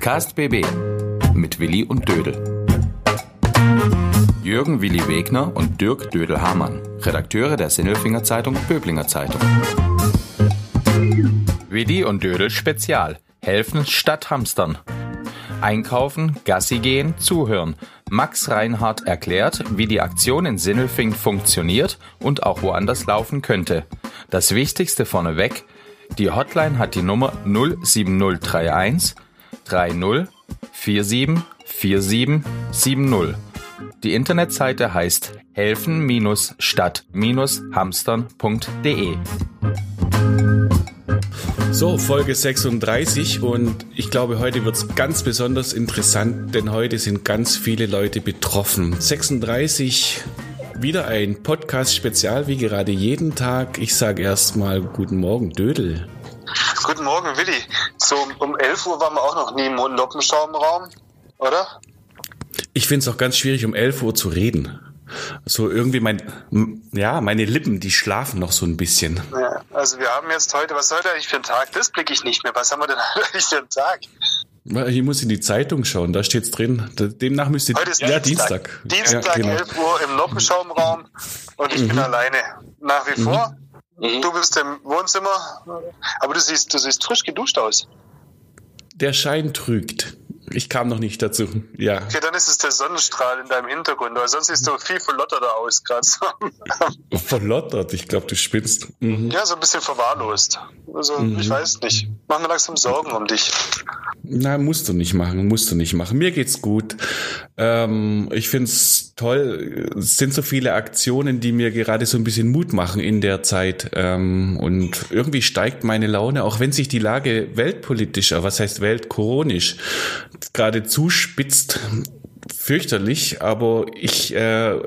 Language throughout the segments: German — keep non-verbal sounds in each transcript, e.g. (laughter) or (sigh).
Podcast BB mit Willi und Dödel. Jürgen Willi Wegner und Dirk Dödel-Hamann, Redakteure der Sinnelfinger Zeitung Böblinger Zeitung. Willi und Dödel Spezial. Helfen statt Hamstern. Einkaufen, Gassi gehen, zuhören. Max Reinhardt erklärt, wie die Aktion in Sinnelfing funktioniert und auch woanders laufen könnte. Das Wichtigste vorneweg, die Hotline hat die Nummer 07031 30 47 47 70. Die Internetseite heißt helfen-stadt-hamstern.de. So, Folge 36 und ich glaube, heute wird es ganz besonders interessant, denn heute sind ganz viele Leute betroffen. 36, wieder ein Podcast-Spezial, wie gerade jeden Tag. Ich sage erstmal guten Morgen, Dödel. Guten Morgen, Willi. So um 11 Uhr waren wir auch noch nie im Noppenschaumraum, oder? Ich finde es auch ganz schwierig, um 11 Uhr zu reden. So irgendwie mein, ja, meine Lippen, die schlafen noch so ein bisschen. Ja, also wir haben jetzt heute, was ist heute eigentlich für ein Tag? Das blicke ich nicht mehr. Was haben wir denn (laughs) eigentlich für einen Tag? Ich muss in die Zeitung schauen, da steht's drin. Demnach müsste Heute ist ja Dienstag. Dienstag. Dienstag, Ja, genau. 11 Uhr im Noppenschaumraum und ich bin alleine. Nach wie vor. Du bist im Wohnzimmer, aber du siehst, du siehst frisch geduscht aus. Der Schein trügt. Ich kam noch nicht dazu. Ja. Okay, dann ist es der Sonnenstrahl in deinem Hintergrund, weil sonst siehst du viel verlotterter aus gerade. So. (laughs) Verlottert, ich glaube, du spinnst. Mhm. Ja, so ein bisschen verwahrlost. Also, ich weiß nicht. Mach mir langsam Sorgen um dich. Na, musst du nicht machen, musst du nicht machen. Mir geht's gut. Ähm, ich find's toll. Es sind so viele Aktionen, die mir gerade so ein bisschen Mut machen in der Zeit. Ähm, und irgendwie steigt meine Laune, auch wenn sich die Lage weltpolitischer, was heißt weltkoronisch, gerade zuspitzt. Fürchterlich, aber ich äh,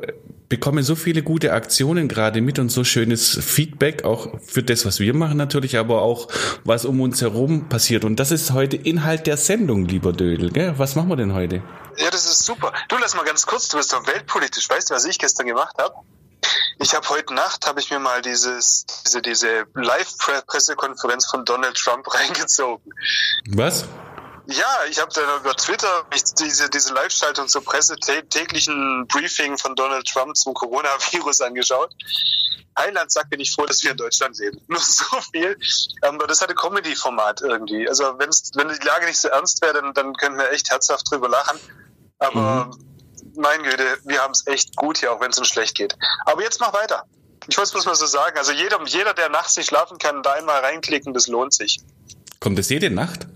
bekomme so viele gute Aktionen gerade mit und so schönes Feedback, auch für das, was wir machen natürlich, aber auch was um uns herum passiert. Und das ist heute Inhalt der Sendung, lieber Dödel. Gell? Was machen wir denn heute? Ja, das ist super. Du, lass mal ganz kurz, du bist doch weltpolitisch. Weißt du, was ich gestern gemacht habe? Ich habe heute Nacht, habe ich mir mal dieses, diese, diese Live-Pressekonferenz von Donald Trump (laughs) reingezogen. Was? Ja, ich habe dann über Twitter diese, diese Live-Schaltung zur Presse tä- täglichen Briefing von Donald Trump zum Coronavirus (laughs) angeschaut. Heiland sagt, bin ich froh, dass wir in Deutschland leben. (laughs) Nur so viel. Ähm, Aber das hatte Comedy-Format irgendwie. Also wenn's, wenn die Lage nicht so ernst wäre, dann, dann könnten wir echt herzhaft drüber lachen. Aber mein Güte, wir haben es echt gut hier, auch wenn es uns schlecht geht. Aber jetzt mach weiter. Ich wollte es bloß mal so sagen. Also jeder, jeder, der nachts nicht schlafen kann, da einmal reinklicken, das lohnt sich. Kommt es jede Nacht?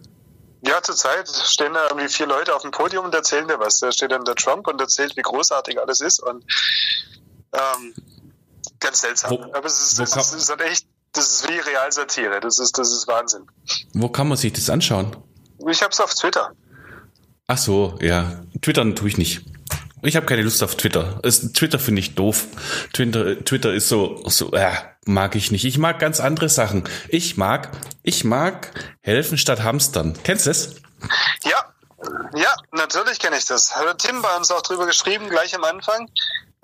Ja, zurzeit stehen da irgendwie vier Leute auf dem Podium und erzählen dir was. Da steht dann der Trump und erzählt, wie großartig alles ist und ähm, ganz seltsam. Wo- Aber es ist, es ist, es ist halt echt, das ist wie Realsatire. Das ist, das ist Wahnsinn. Wo kann man sich das anschauen? Ich hab's auf Twitter. Ach so, ja. Twittern tue ich nicht. Ich habe keine Lust auf Twitter. Es, Twitter finde ich doof. Twitter, Twitter ist so, so, äh, mag ich nicht. Ich mag ganz andere Sachen. Ich mag, ich mag helfen statt hamstern. Kennst du das? Ja, ja, natürlich kenne ich das. Hat der Tim bei uns auch drüber geschrieben, gleich am Anfang.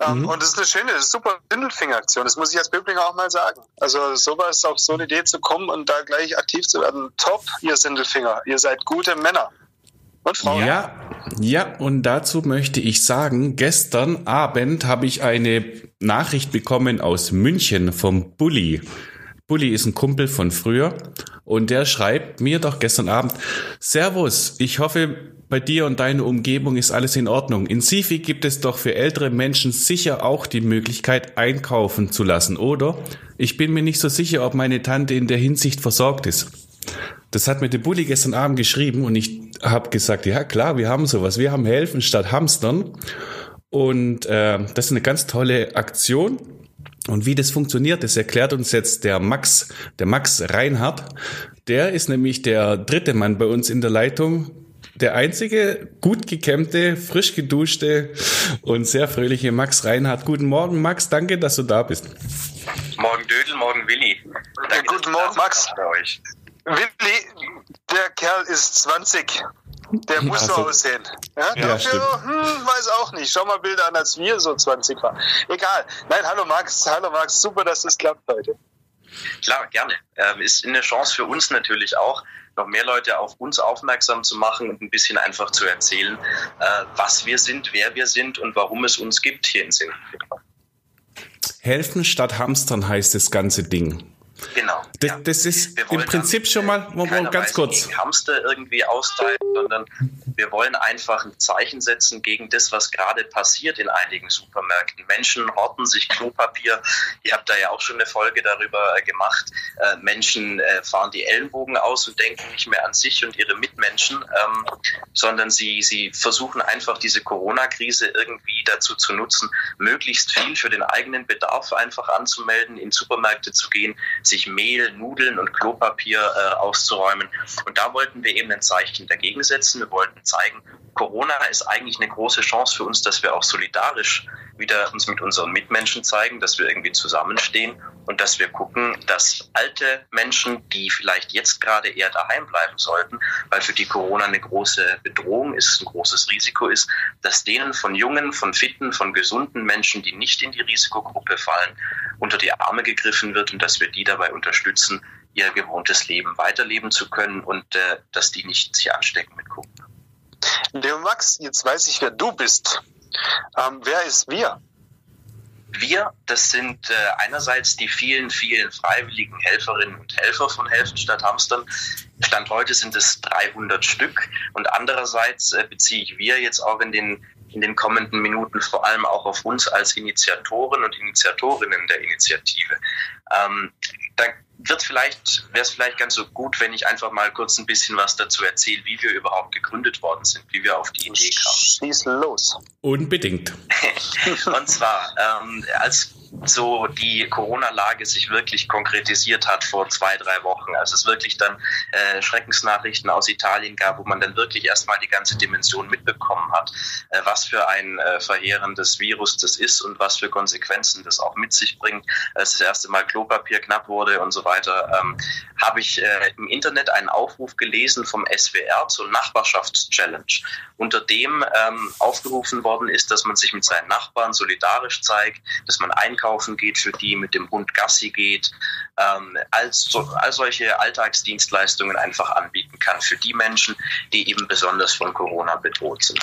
Ähm, Und das ist eine schöne, das ist super Bindelfinger-Aktion. Das muss ich als Böblinger auch mal sagen. Also sowas, auf so eine Idee zu kommen und da gleich aktiv zu werden. Top, ihr Sindelfinger. Ihr seid gute Männer. Und Frauen. Ja, ja, und dazu möchte ich sagen, gestern Abend habe ich eine Nachricht bekommen aus München vom Bulli. Bulli ist ein Kumpel von früher und der schreibt mir doch gestern Abend, Servus, ich hoffe, bei dir und deiner Umgebung ist alles in Ordnung. In Sifi gibt es doch für ältere Menschen sicher auch die Möglichkeit, einkaufen zu lassen, oder? Ich bin mir nicht so sicher, ob meine Tante in der Hinsicht versorgt ist. Das hat mir der Bulli gestern Abend geschrieben und ich habe gesagt, ja klar, wir haben sowas. Wir haben Helfen statt Hamstern. Und äh, das ist eine ganz tolle Aktion. Und wie das funktioniert, das erklärt uns jetzt der Max, der Max Reinhardt. Der ist nämlich der dritte Mann bei uns in der Leitung. Der einzige gut gekämmte, frisch geduschte und sehr fröhliche Max Reinhardt. Guten Morgen, Max. Danke, dass du da bist. Morgen Dödel, morgen Willi. Danke, guten Morgen, Max. Bei euch. Willi, der Kerl ist 20. Der muss Ach so aussehen. Ja, Ja, dafür, hm, weiß auch nicht. Schau mal Bilder an, als wir so 20 waren. Egal. Nein, hallo Max. Hallo Max. Super, dass das klappt heute. Klar, gerne. Ähm, ist eine Chance für uns natürlich auch, noch mehr Leute auf uns aufmerksam zu machen und ein bisschen einfach zu erzählen, äh, was wir sind, wer wir sind und warum es uns gibt hier in Sindelfingen. Helfen statt Hamstern heißt das ganze Ding. Genau. Das, ja. das ist im Prinzip schon mal, mal ganz kurz. Hamster irgendwie austeilen, sondern wir wollen einfach ein Zeichen setzen gegen das, was gerade passiert in einigen Supermärkten. Menschen horten sich Klopapier. Ihr habt da ja auch schon eine Folge darüber äh, gemacht. Äh, Menschen äh, fahren die Ellenbogen aus und denken nicht mehr an sich und ihre Mitmenschen, ähm, sondern sie, sie versuchen einfach diese Corona-Krise irgendwie dazu zu nutzen, möglichst viel für den eigenen Bedarf einfach anzumelden, in Supermärkte zu gehen, sich Mehl, Nudeln und Klopapier äh, auszuräumen. Und da wollten wir eben ein Zeichen dagegen setzen. Wir wollten zeigen, Corona ist eigentlich eine große Chance für uns, dass wir auch solidarisch wieder uns mit unseren Mitmenschen zeigen, dass wir irgendwie zusammenstehen und dass wir gucken, dass alte Menschen, die vielleicht jetzt gerade eher daheim bleiben sollten, weil für die Corona eine große Bedrohung ist, ein großes Risiko ist, dass denen von jungen, von fitten, von gesunden Menschen, die nicht in die Risikogruppe fallen, unter die Arme gegriffen wird und dass wir die dabei unterstützen, ihr gewohntes Leben weiterleben zu können und äh, dass die nicht sich anstecken mit Corona. Leo Max, jetzt weiß ich, wer du bist. Ähm, wer ist wir? Wir, das sind äh, einerseits die vielen, vielen freiwilligen Helferinnen und Helfer von Helfen statt Hamstern. Stand heute sind es 300 Stück. Und andererseits äh, beziehe ich wir jetzt auch in den, in den kommenden Minuten vor allem auch auf uns als Initiatoren und Initiatorinnen der Initiative. Ähm, da wird vielleicht, wäre es vielleicht ganz so gut, wenn ich einfach mal kurz ein bisschen was dazu erzähle, wie wir überhaupt gegründet worden sind, wie wir auf die Idee kamen. Schieß los. Unbedingt. (laughs) Und zwar, ähm, als so die Corona-Lage sich wirklich konkretisiert hat vor zwei, drei Wochen. Als es wirklich dann äh, Schreckensnachrichten aus Italien gab, wo man dann wirklich erstmal die ganze Dimension mitbekommen hat, äh, was für ein äh, verheerendes Virus das ist und was für Konsequenzen das auch mit sich bringt. Als das erste Mal Klopapier knapp wurde und so weiter, ähm, habe ich äh, im Internet einen Aufruf gelesen vom SWR zur Nachbarschaftschallenge, unter dem ähm, aufgerufen worden ist, dass man sich mit seinen Nachbarn solidarisch zeigt, dass man einkaufen geht, für die mit dem Hund Gassi geht, ähm, als so, all solche Alltagsdienstleistungen einfach anbieten kann für die Menschen, die eben besonders von Corona bedroht sind.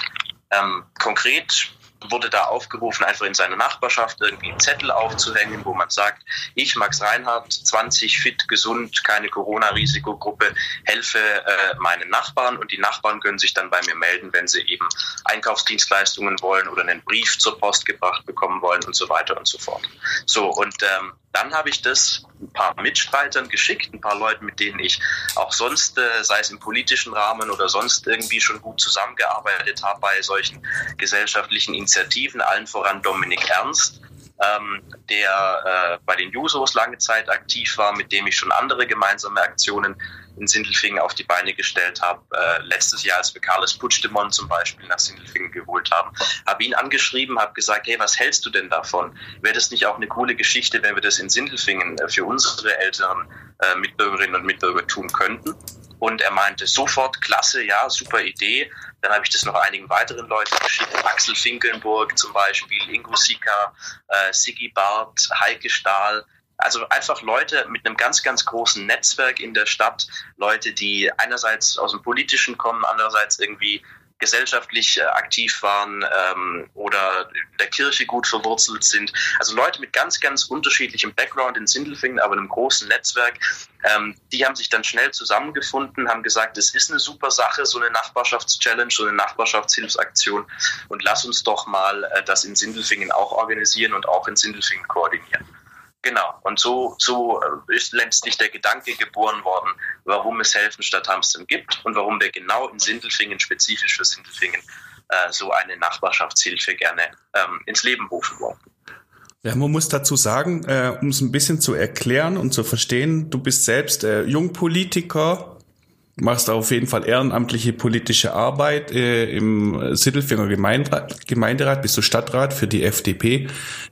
Ähm, konkret wurde da aufgerufen, einfach in seiner Nachbarschaft irgendwie einen Zettel aufzuhängen, wo man sagt, ich, Max Reinhardt, 20, fit, gesund, keine Corona-Risikogruppe, helfe äh, meinen Nachbarn und die Nachbarn können sich dann bei mir melden, wenn sie eben Einkaufsdienstleistungen wollen oder einen Brief zur Post gebracht bekommen wollen und so weiter und so fort. So, und ähm, dann habe ich das ein paar Mitstreitern geschickt, ein paar Leuten, mit denen ich auch sonst, äh, sei es im politischen Rahmen oder sonst irgendwie schon gut zusammengearbeitet habe bei solchen gesellschaftlichen Initiativen, allen voran Dominik Ernst, ähm, der äh, bei den Jusos lange Zeit aktiv war, mit dem ich schon andere gemeinsame Aktionen in Sindelfingen auf die Beine gestellt habe. Äh, letztes Jahr, als wir Carles Puigdemont zum Beispiel nach Sindelfingen geholt haben, habe ihn angeschrieben, habe gesagt, hey, was hältst du denn davon? Wäre das nicht auch eine coole Geschichte, wenn wir das in Sindelfingen äh, für unsere älteren äh, Mitbürgerinnen und Mitbürger tun könnten? Und er meinte sofort, klasse, ja, super Idee. Dann habe ich das noch einigen weiteren Leuten geschickt. Axel Finkelnburg zum Beispiel, Ingo Sika, äh, Sigi Barth, Heike Stahl, also einfach Leute mit einem ganz, ganz großen Netzwerk in der Stadt, Leute, die einerseits aus dem Politischen kommen, andererseits irgendwie gesellschaftlich äh, aktiv waren ähm, oder in der Kirche gut verwurzelt sind. Also Leute mit ganz, ganz unterschiedlichem Background in Sindelfingen, aber einem großen Netzwerk. Ähm, die haben sich dann schnell zusammengefunden, haben gesagt, es ist eine super Sache, so eine Nachbarschaftschallenge, so eine Nachbarschaftshilfsaktion und lass uns doch mal äh, das in Sindelfingen auch organisieren und auch in Sindelfingen koordinieren. Genau. Und so, so äh, ist letztlich der Gedanke geboren worden, warum es Helfen statt Hamstern gibt und warum wir genau in Sindelfingen, spezifisch für Sindelfingen, äh, so eine Nachbarschaftshilfe gerne ähm, ins Leben rufen wollen. Ja, man muss dazu sagen, äh, um es ein bisschen zu erklären und zu verstehen, du bist selbst äh, Jungpolitiker, machst auf jeden Fall ehrenamtliche politische Arbeit äh, im Sittelfinger Gemeinderat, Gemeinderat, bist du Stadtrat für die FDP.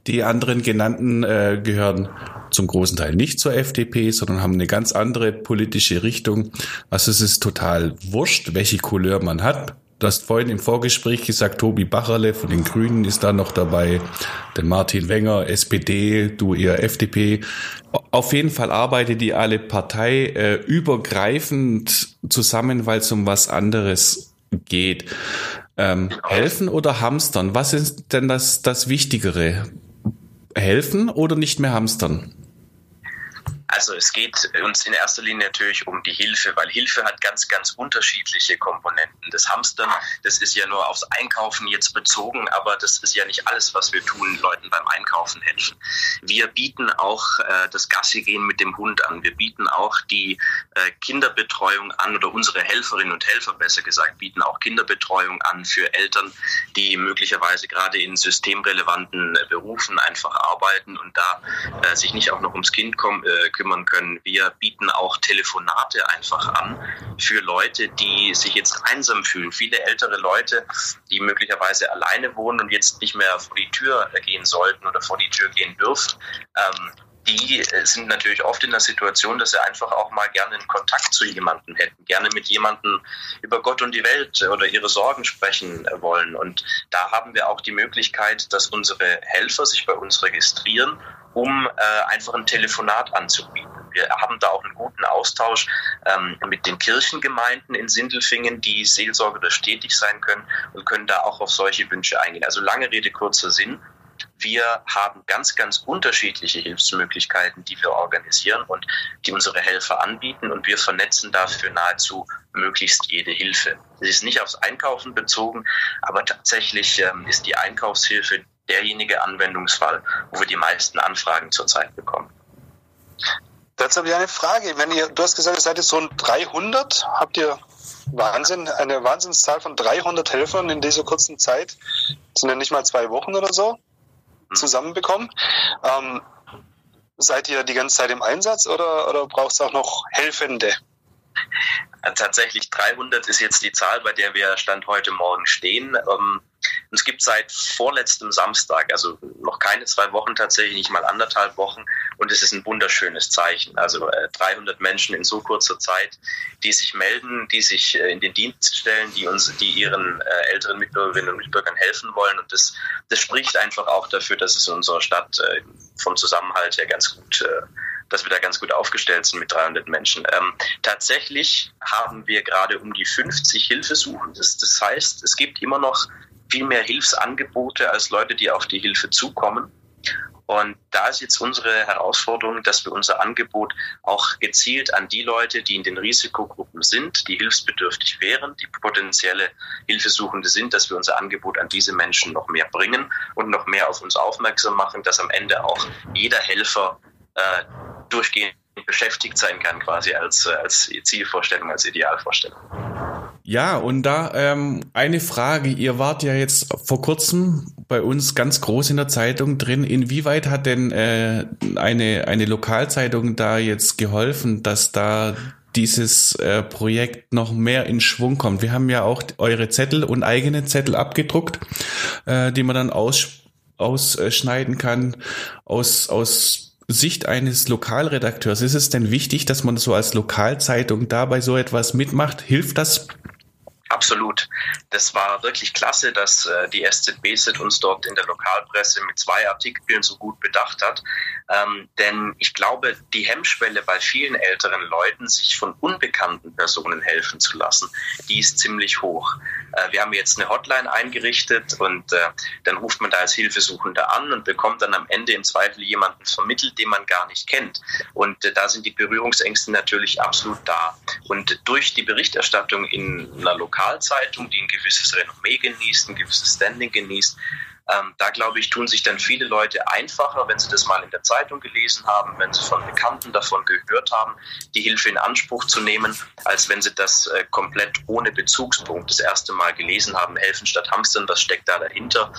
Die anderen genannten äh, gehören zum großen Teil nicht zur FDP, sondern haben eine ganz andere politische Richtung. Also es ist total wurscht, welche Couleur man hat. Du hast vorhin im Vorgespräch gesagt, Tobi Bacherle von den Grünen ist da noch dabei, der Martin Wenger, SPD, du eher FDP. Auf jeden Fall arbeitet die alle parteiübergreifend zusammen, weil es um was anderes geht. Ähm, genau. helfen oder hamstern? Was ist denn das, das Wichtigere? Helfen oder nicht mehr hamstern? Also es geht uns in erster Linie natürlich um die Hilfe, weil Hilfe hat ganz, ganz unterschiedliche Komponenten. Das Hamstern, das ist ja nur aufs Einkaufen jetzt bezogen, aber das ist ja nicht alles, was wir tun, Leuten beim Einkaufen helfen. Wir bieten auch äh, das Gassi-Gehen mit dem Hund an. Wir bieten auch die äh, Kinderbetreuung an oder unsere Helferinnen und Helfer, besser gesagt, bieten auch Kinderbetreuung an für Eltern, die möglicherweise gerade in systemrelevanten Berufen einfach arbeiten und da äh, sich nicht auch noch ums Kind kommen, äh, kümmern können. Wir bieten auch Telefonate einfach an für Leute, die sich jetzt einsam fühlen. Viele ältere Leute, die möglicherweise alleine wohnen und jetzt nicht mehr vor die Tür gehen sollten oder vor die Tür gehen dürfen. Ähm, die sind natürlich oft in der Situation, dass sie einfach auch mal gerne einen Kontakt zu jemandem hätten, gerne mit jemandem über Gott und die Welt oder ihre Sorgen sprechen wollen. Und da haben wir auch die Möglichkeit, dass unsere Helfer sich bei uns registrieren um äh, einfach ein Telefonat anzubieten. Wir haben da auch einen guten Austausch ähm, mit den Kirchengemeinden in Sindelfingen, die seelsorgerisch stetig sein können und können da auch auf solche Wünsche eingehen. Also lange Rede, kurzer Sinn. Wir haben ganz, ganz unterschiedliche Hilfsmöglichkeiten, die wir organisieren und die unsere Helfer anbieten und wir vernetzen dafür nahezu möglichst jede Hilfe. Es ist nicht aufs Einkaufen bezogen, aber tatsächlich ähm, ist die Einkaufshilfe derjenige Anwendungsfall, wo wir die meisten Anfragen zurzeit bekommen. Dazu habe ich eine Frage. Wenn ihr, du hast gesagt, ihr seid jetzt so 300, habt ihr Wahnsinn, eine Wahnsinnszahl von 300 Helfern in dieser kurzen Zeit, sind ja nicht mal zwei Wochen oder so, hm. zusammenbekommen. Ähm, seid ihr die ganze Zeit im Einsatz oder, oder braucht es auch noch Helfende? Tatsächlich 300 ist jetzt die Zahl, bei der wir Stand heute Morgen stehen. Ähm, und es gibt seit vorletztem Samstag, also noch keine zwei Wochen tatsächlich, nicht mal anderthalb Wochen. Und es ist ein wunderschönes Zeichen. Also äh, 300 Menschen in so kurzer Zeit, die sich melden, die sich äh, in den Dienst stellen, die uns, die ihren äh, älteren Mitbürgerinnen und Mitbürgern helfen wollen. Und das, das spricht einfach auch dafür, dass es in unserer Stadt äh, vom Zusammenhalt her ganz gut äh, dass wir da ganz gut aufgestellt sind mit 300 Menschen. Ähm, tatsächlich haben wir gerade um die 50 Hilfesuchen. Das, das heißt, es gibt immer noch viel mehr Hilfsangebote als Leute, die auf die Hilfe zukommen. Und da ist jetzt unsere Herausforderung, dass wir unser Angebot auch gezielt an die Leute, die in den Risikogruppen sind, die hilfsbedürftig wären, die potenzielle Hilfesuchende sind, dass wir unser Angebot an diese Menschen noch mehr bringen und noch mehr auf uns aufmerksam machen, dass am Ende auch jeder Helfer äh, durchgehend beschäftigt sein kann, quasi als, äh, als Zielvorstellung, als Idealvorstellung. Ja, und da ähm, eine Frage. Ihr wart ja jetzt vor kurzem bei uns ganz groß in der Zeitung drin. Inwieweit hat denn äh, eine, eine Lokalzeitung da jetzt geholfen, dass da dieses äh, Projekt noch mehr in Schwung kommt? Wir haben ja auch eure Zettel und eigene Zettel abgedruckt, äh, die man dann aus, ausschneiden kann aus, aus Sicht eines Lokalredakteurs. Ist es denn wichtig, dass man so als Lokalzeitung dabei so etwas mitmacht? Hilft das Absolut. Das war wirklich klasse, dass äh, die SZBZ uns dort in der Lokalpresse mit zwei Artikeln so gut bedacht hat. Ähm, denn ich glaube, die Hemmschwelle bei vielen älteren Leuten, sich von unbekannten Personen helfen zu lassen, die ist ziemlich hoch. Äh, wir haben jetzt eine Hotline eingerichtet und äh, dann ruft man da als Hilfesuchender an und bekommt dann am Ende im Zweifel jemanden vermittelt, den man gar nicht kennt. Und äh, da sind die Berührungsängste natürlich absolut da. Und durch die Berichterstattung in einer Lokal Lokalzeitung, die ein gewisses Renommee genießt, ein gewisses Standing genießt. Ähm, da glaube ich, tun sich dann viele Leute einfacher, wenn sie das mal in der Zeitung gelesen haben, wenn sie von Bekannten davon gehört haben, die Hilfe in Anspruch zu nehmen, als wenn sie das äh, komplett ohne Bezugspunkt das erste Mal gelesen haben. Helfen statt Hamstern, was steckt da dahinter?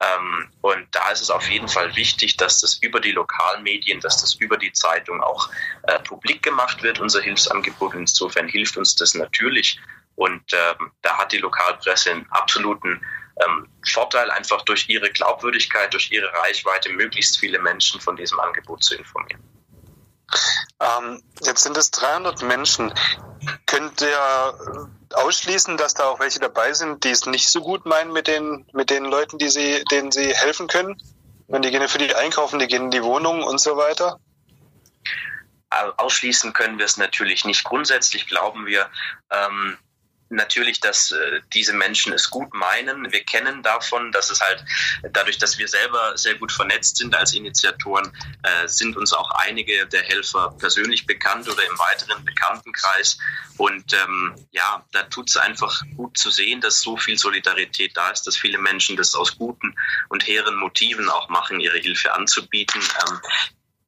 Ähm, und da ist es auf jeden Fall wichtig, dass das über die Lokalmedien, dass das über die Zeitung auch äh, publik gemacht wird, unser Hilfsangebot. Insofern hilft uns das natürlich, und ähm, da hat die Lokalpresse einen absoluten ähm, Vorteil, einfach durch ihre Glaubwürdigkeit, durch ihre Reichweite, möglichst viele Menschen von diesem Angebot zu informieren. Ähm, jetzt sind es 300 Menschen. Könnt ihr ausschließen, dass da auch welche dabei sind, die es nicht so gut meinen mit den, mit den Leuten, die sie, denen sie helfen können? Wenn die gehen für die einkaufen, die gehen in die Wohnung und so weiter? ausschließen können wir es natürlich nicht. Grundsätzlich glauben wir, ähm, natürlich, dass äh, diese Menschen es gut meinen. Wir kennen davon, dass es halt dadurch, dass wir selber sehr gut vernetzt sind als Initiatoren, äh, sind uns auch einige der Helfer persönlich bekannt oder im weiteren Bekanntenkreis. Und ähm, ja, da tut es einfach gut zu sehen, dass so viel Solidarität da ist, dass viele Menschen das aus guten und hehren Motiven auch machen, ihre Hilfe anzubieten. Ähm,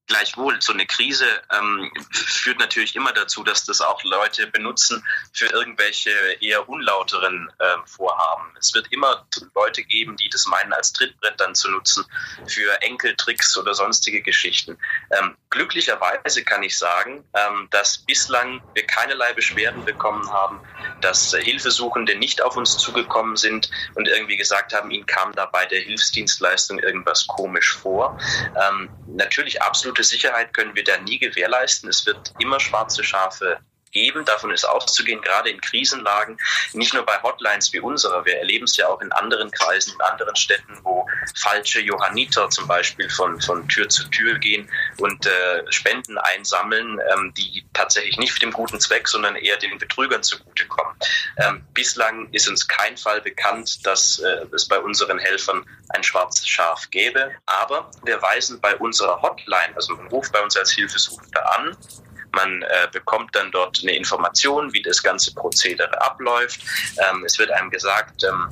Gleichwohl, so eine Krise ähm, führt natürlich immer dazu, dass das auch Leute benutzen für irgendwelche eher unlauteren äh, Vorhaben. Es wird immer Leute geben, die das meinen, als Trittbrett dann zu nutzen für Enkeltricks oder sonstige Geschichten. Ähm, glücklicherweise kann ich sagen, ähm, dass bislang wir keinerlei Beschwerden bekommen haben, dass äh, Hilfesuchende nicht auf uns zugekommen sind und irgendwie gesagt haben, ihnen kam da bei der Hilfsdienstleistung irgendwas komisch vor. Ähm, natürlich absolut absolute Sicherheit können wir da nie gewährleisten. Es wird immer schwarze Schafe geben. Davon ist auszugehen, gerade in Krisenlagen, nicht nur bei Hotlines wie unserer. Wir erleben es ja auch in anderen Kreisen, in anderen Städten, wo falsche Johanniter zum Beispiel von, von Tür zu Tür gehen und äh, Spenden einsammeln, ähm, die tatsächlich nicht für den guten Zweck, sondern eher den Betrügern zugutekommen. Ähm, bislang ist uns kein Fall bekannt, dass äh, es bei unseren Helfern ein schwarzes Schaf gäbe. Aber wir weisen bei unserer Hotline, also man ruft bei uns als Hilfesuchender an, man äh, bekommt dann dort eine Information, wie das ganze Prozedere abläuft. Ähm, es wird einem gesagt, ähm,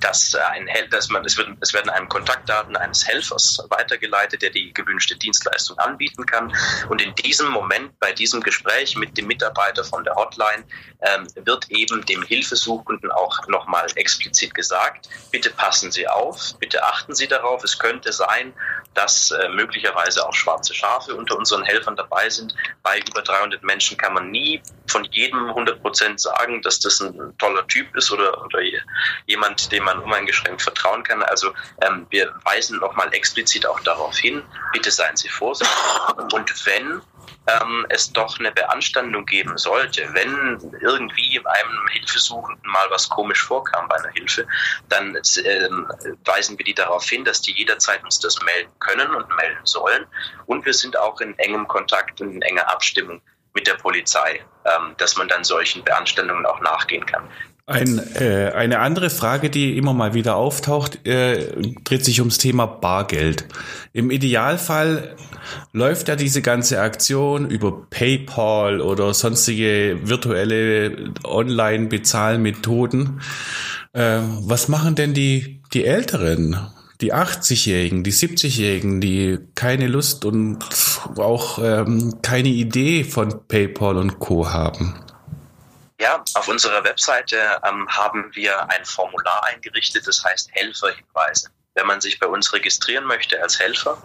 dass, ein, dass man, es, wird, es werden einem Kontaktdaten eines Helfers weitergeleitet, der die gewünschte Dienstleistung anbieten kann. Und in diesem Moment, bei diesem Gespräch mit dem Mitarbeiter von der Hotline, ähm, wird eben dem Hilfesuchenden auch nochmal explizit gesagt, bitte passen Sie auf, bitte achten Sie darauf. Es könnte sein, dass äh, möglicherweise auch schwarze Schafe unter unseren Helfern dabei sind. Bei über 300 Menschen kann man nie von jedem 100 Prozent sagen, dass das ein toller Typ ist oder, oder jemand, dem man uneingeschränkt vertrauen kann. Also ähm, wir weisen nochmal explizit auch darauf hin, bitte seien Sie vorsichtig. Und wenn ähm, es doch eine Beanstandung geben sollte, wenn irgendwie einem Hilfesuchenden mal was komisch vorkam bei einer Hilfe, dann ähm, weisen wir die darauf hin, dass die jederzeit uns das melden können und melden sollen. Und wir sind auch in engem Kontakt und in enger Abstimmung mit der Polizei, ähm, dass man dann solchen Beanstandungen auch nachgehen kann. Ein, äh, eine andere Frage, die immer mal wieder auftaucht, äh, dreht sich ums Thema Bargeld. Im Idealfall läuft ja diese ganze Aktion über PayPal oder sonstige virtuelle Online-Bezahlmethoden. Äh, was machen denn die, die Älteren? Die 80-Jährigen, die 70-Jährigen, die keine Lust und auch ähm, keine Idee von PayPal und Co. haben? Ja, auf unserer Webseite ähm, haben wir ein Formular eingerichtet, das heißt Helferhinweise. Wenn man sich bei uns registrieren möchte als Helfer,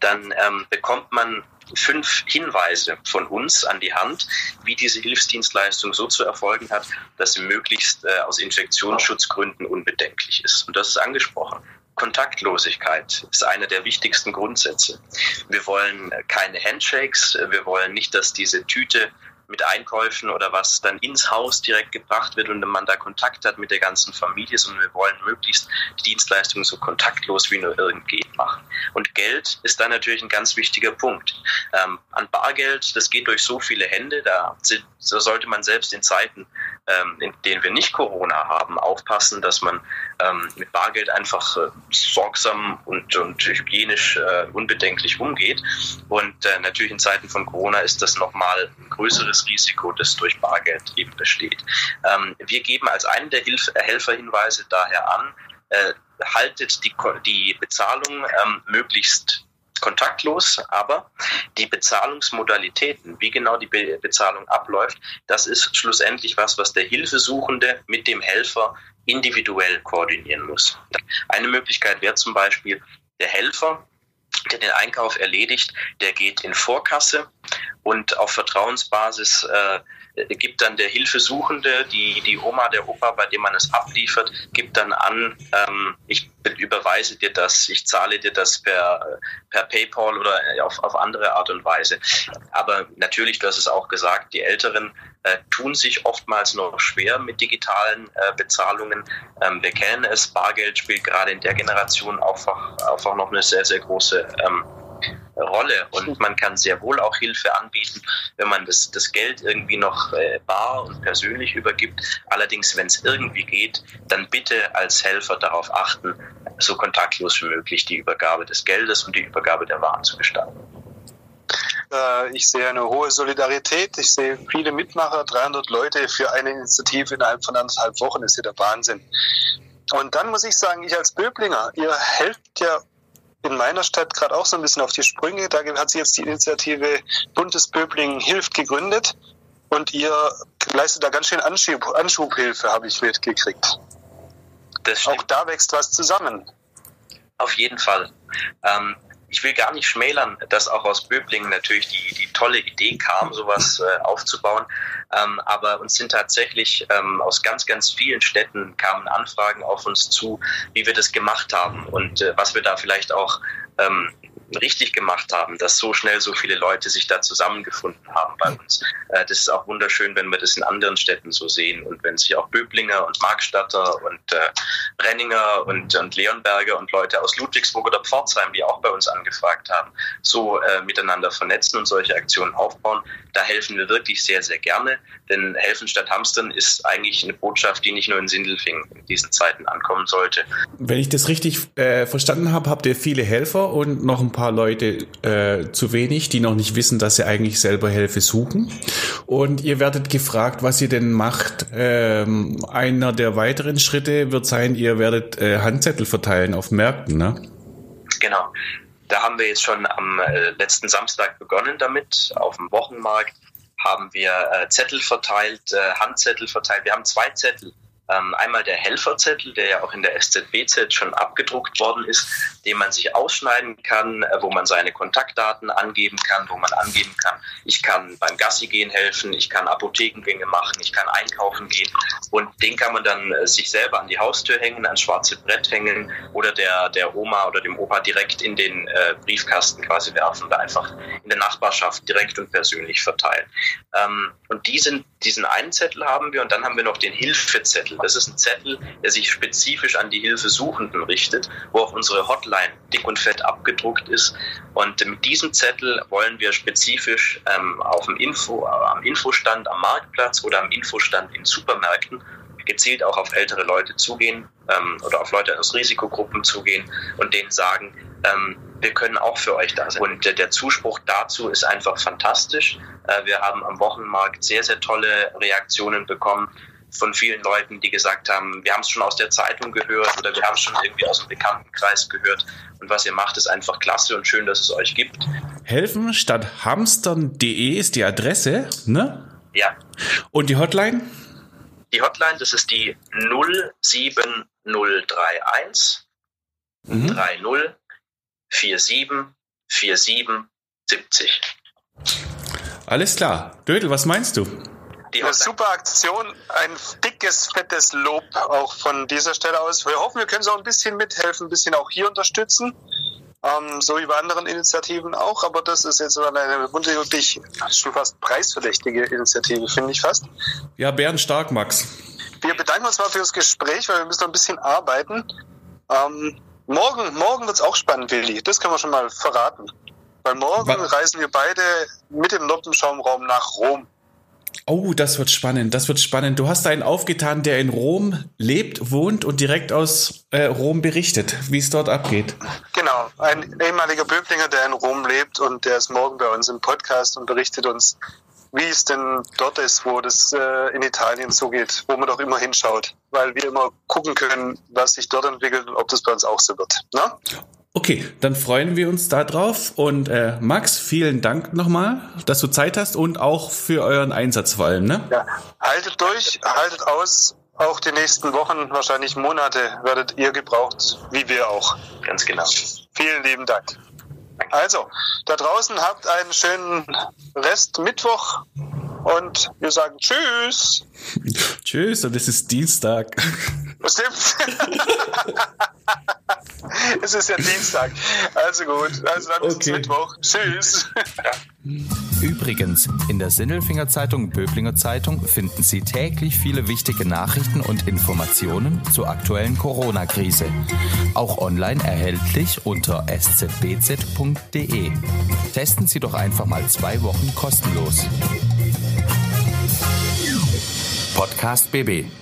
dann ähm, bekommt man fünf Hinweise von uns an die Hand, wie diese Hilfsdienstleistung so zu erfolgen hat, dass sie möglichst äh, aus Infektionsschutzgründen unbedenklich ist. Und das ist angesprochen. Kontaktlosigkeit ist einer der wichtigsten Grundsätze. Wir wollen keine Handshakes, wir wollen nicht, dass diese Tüte mit Einkäufen oder was dann ins Haus direkt gebracht wird und man da Kontakt hat mit der ganzen Familie, sondern wir wollen möglichst die Dienstleistung so kontaktlos wie nur irgend geht machen. Und Geld ist da natürlich ein ganz wichtiger Punkt. Ähm, an Bargeld, das geht durch so viele Hände, da, da sollte man selbst in Zeiten, ähm, in denen wir nicht Corona haben, aufpassen, dass man ähm, mit Bargeld einfach äh, sorgsam und, und hygienisch äh, unbedenklich umgeht. Und äh, natürlich in Zeiten von Corona ist das nochmal ein größeres Risiko, das durch Bargeld eben besteht. Ähm, wir geben als einen der Hilf Helferhinweise daher an, äh, haltet die, die Bezahlung ähm, möglichst kontaktlos, aber die Bezahlungsmodalitäten, wie genau die Be Bezahlung abläuft, das ist schlussendlich was, was der Hilfesuchende mit dem Helfer individuell koordinieren muss. Eine Möglichkeit wäre zum Beispiel, der Helfer der den Einkauf erledigt, der geht in Vorkasse und auf Vertrauensbasis äh, gibt dann der Hilfesuchende, die, die Oma, der Opa, bei dem man es abliefert, gibt dann an, ähm, ich überweise dir das, ich zahle dir das per, per PayPal oder auf, auf andere Art und Weise. Aber natürlich, du hast es auch gesagt, die Älteren äh, tun sich oftmals noch schwer mit digitalen äh, Bezahlungen. Ähm, wir kennen es, Bargeld spielt gerade in der Generation einfach, einfach noch eine sehr, sehr große ähm, Rolle und man kann sehr wohl auch Hilfe anbieten, wenn man das, das Geld irgendwie noch äh, bar und persönlich übergibt. Allerdings, wenn es irgendwie geht, dann bitte als Helfer darauf achten, so kontaktlos wie möglich die Übergabe des Geldes und die Übergabe der Waren zu gestalten. Äh, ich sehe eine hohe Solidarität. Ich sehe viele Mitmacher, 300 Leute für eine Initiative innerhalb von anderthalb Wochen. Das ist ja der Wahnsinn. Und dann muss ich sagen, ich als Böblinger, ihr helft ja in meiner Stadt gerade auch so ein bisschen auf die Sprünge. Da hat sich jetzt die Initiative Buntes Böblingen hilft gegründet und ihr leistet da ganz schön Anschub, Anschubhilfe, habe ich mitgekriegt. Auch da wächst was zusammen. Auf jeden Fall. Ähm, ich will gar nicht schmälern, dass auch aus Böblingen natürlich die, die tolle Idee kam, sowas äh, aufzubauen. Ähm, aber uns sind tatsächlich ähm, aus ganz, ganz vielen Städten kamen Anfragen auf uns zu, wie wir das gemacht haben und äh, was wir da vielleicht auch ähm, richtig gemacht haben, dass so schnell so viele Leute sich da zusammengefunden haben bei uns. Äh, das ist auch wunderschön, wenn wir das in anderen Städten so sehen und wenn sich auch Böblinger und Markstatter und äh, Brenninger und, und Leonberger und Leute aus Ludwigsburg oder Pforzheim, die auch bei uns angefragt haben, so äh, miteinander vernetzen und solche Aktionen aufbauen. Da helfen wir wirklich sehr, sehr gerne, denn Helfen statt Hamstern ist eigentlich eine Botschaft, die nicht nur in Sindelfing in diesen Zeiten ankommen sollte. Wenn ich das richtig äh, verstanden habe, habt ihr viele Helfer und noch ein paar Leute äh, zu wenig, die noch nicht wissen, dass sie eigentlich selber Hilfe suchen. Und ihr werdet gefragt, was ihr denn macht. Ähm, einer der weiteren Schritte wird sein, ihr werdet äh, Handzettel verteilen auf Märkten, ne? Genau. Da haben wir jetzt schon am äh, letzten Samstag begonnen damit. Auf dem Wochenmarkt haben wir äh, Zettel verteilt, äh, Handzettel verteilt. Wir haben zwei Zettel einmal der Helferzettel, der ja auch in der SZBZ schon abgedruckt worden ist, den man sich ausschneiden kann, äh, wo man seine Kontaktdaten angeben kann, wo man angeben kann, ich kann beim Gassi gehen helfen, ich kann Apothekengänge machen, ich kann einkaufen gehen und den kann man dann äh, sich selber an die Haustür hängen, ans schwarze Brett hängen oder der, der Oma oder dem Opa direkt in den äh, Briefkasten quasi werfen oder einfach in der Nachbarschaft direkt und persönlich verteilen. Ähm, und diesen, diesen einen Zettel haben wir und dann haben wir noch den Hilfezettel. Das ist ein Zettel, der sich spezifisch an die Hilfesuchenden richtet, wo auch unsere Hotline dick und fett abgedruckt ist. Und mit diesem Zettel wollen wir spezifisch ähm, auf dem Info, am Infostand am Marktplatz oder am Infostand in Supermärkten gezielt auch auf ältere Leute zugehen ähm, oder auf Leute aus Risikogruppen zugehen und denen sagen, ähm, wir können auch für euch da sein. Und äh, der Zuspruch dazu ist einfach fantastisch. Äh, wir haben am Wochenmarkt sehr, sehr tolle Reaktionen bekommen von vielen Leuten, die gesagt haben, wir haben es schon aus der Zeitung gehört oder wir haben es schon irgendwie aus dem Bekanntenkreis gehört. Und was ihr macht, ist einfach klasse und schön, dass es euch gibt. Helfen statt hamstern.de ist die Adresse, ne? Ja. Und die Hotline? Die Hotline, das ist die 07031 mhm. 30 47 47 70. Alles klar. Dödel, was meinst du? Eine super Aktion, ein dickes, fettes Lob auch von dieser Stelle aus. Wir hoffen, wir können so ein bisschen mithelfen, ein bisschen auch hier unterstützen. Ähm, so wie bei anderen Initiativen auch, aber das ist jetzt eine wirklich schon fast preisverdächtige Initiative, finde ich fast. Ja, Bären stark, Max. Wir bedanken uns mal für das Gespräch, weil wir müssen noch ein bisschen arbeiten. Ähm, morgen morgen wird es auch spannend, Willi. Das können wir schon mal verraten. Weil morgen Was? reisen wir beide mit dem Noppenschaumraum nach Rom. Oh, das wird spannend, das wird spannend. Du hast einen aufgetan, der in Rom lebt, wohnt und direkt aus äh, Rom berichtet, wie es dort abgeht. Genau, ein ehemaliger Böblinger, der in Rom lebt und der ist morgen bei uns im Podcast und berichtet uns, wie es denn dort ist, wo das äh, in Italien zugeht, wo man doch immer hinschaut, weil wir immer gucken können, was sich dort entwickelt und ob das bei uns auch so wird. Ne? Okay, dann freuen wir uns darauf. Und äh, Max, vielen Dank nochmal, dass du Zeit hast und auch für euren Einsatz vor allem. Ne? Ja, haltet durch, haltet aus. Auch die nächsten Wochen, wahrscheinlich Monate, werdet ihr gebraucht, wie wir auch. Ganz genau. Vielen lieben Dank. Also, da draußen habt einen schönen Rest Mittwoch und wir sagen Tschüss. (laughs) Tschüss und es ist Dienstag. (laughs) Stimmt. (laughs) es ist ja Dienstag. Also gut. Also dann bis Okay. Mittwoch. Tschüss. Übrigens, in der Sinnelfinger Zeitung Böblinger Zeitung finden Sie täglich viele wichtige Nachrichten und Informationen zur aktuellen Corona-Krise. Auch online erhältlich unter szbz.de. Testen Sie doch einfach mal zwei Wochen kostenlos. Podcast BB.